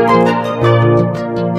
Música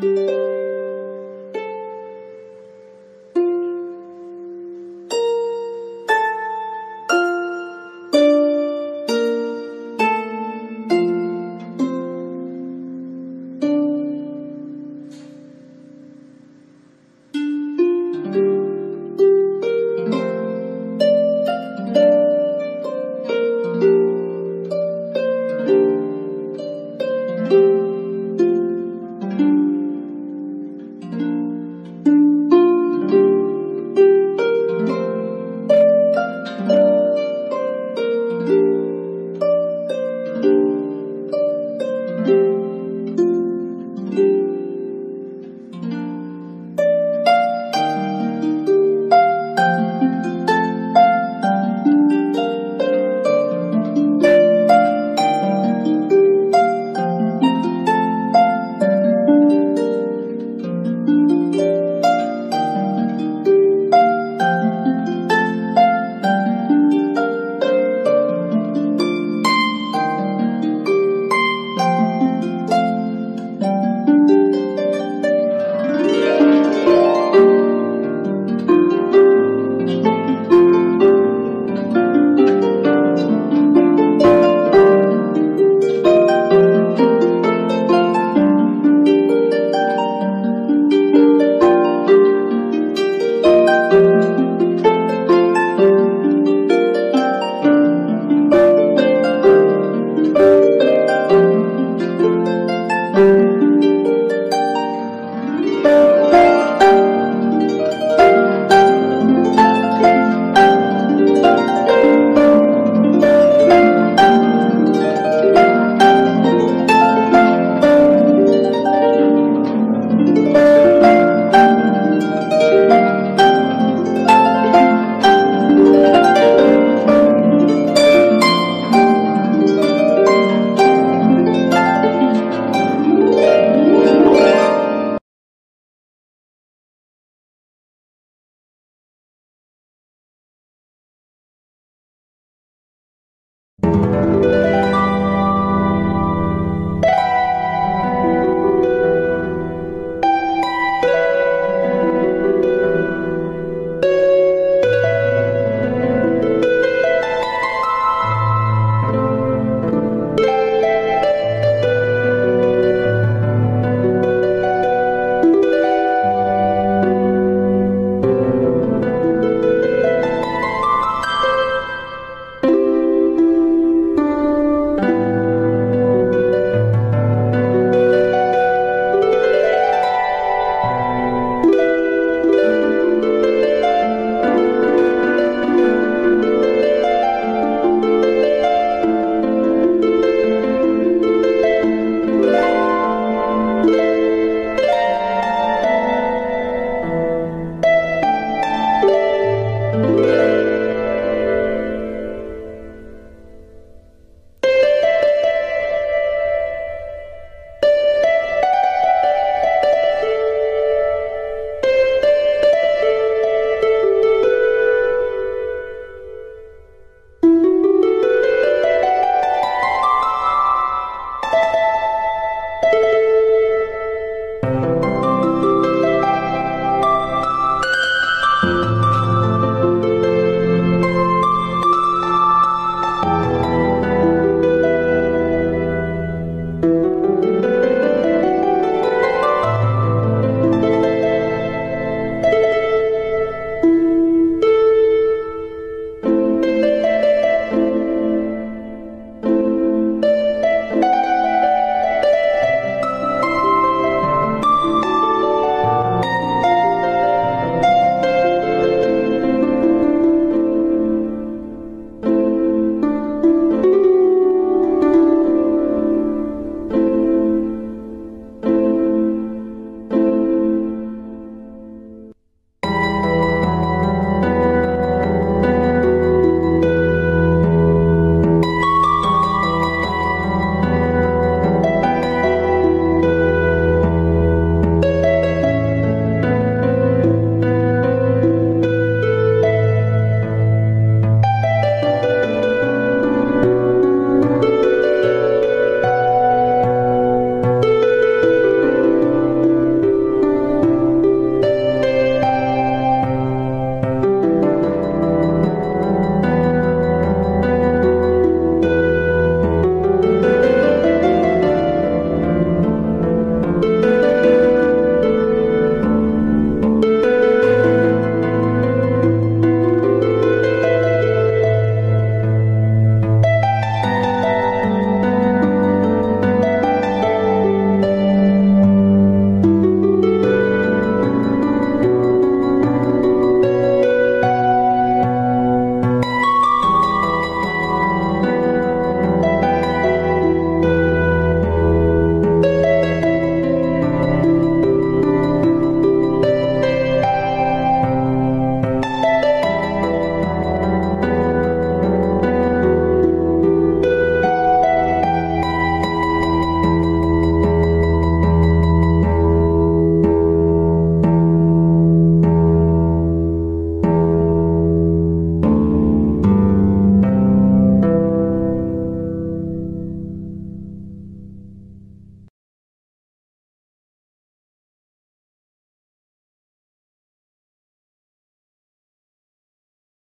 Música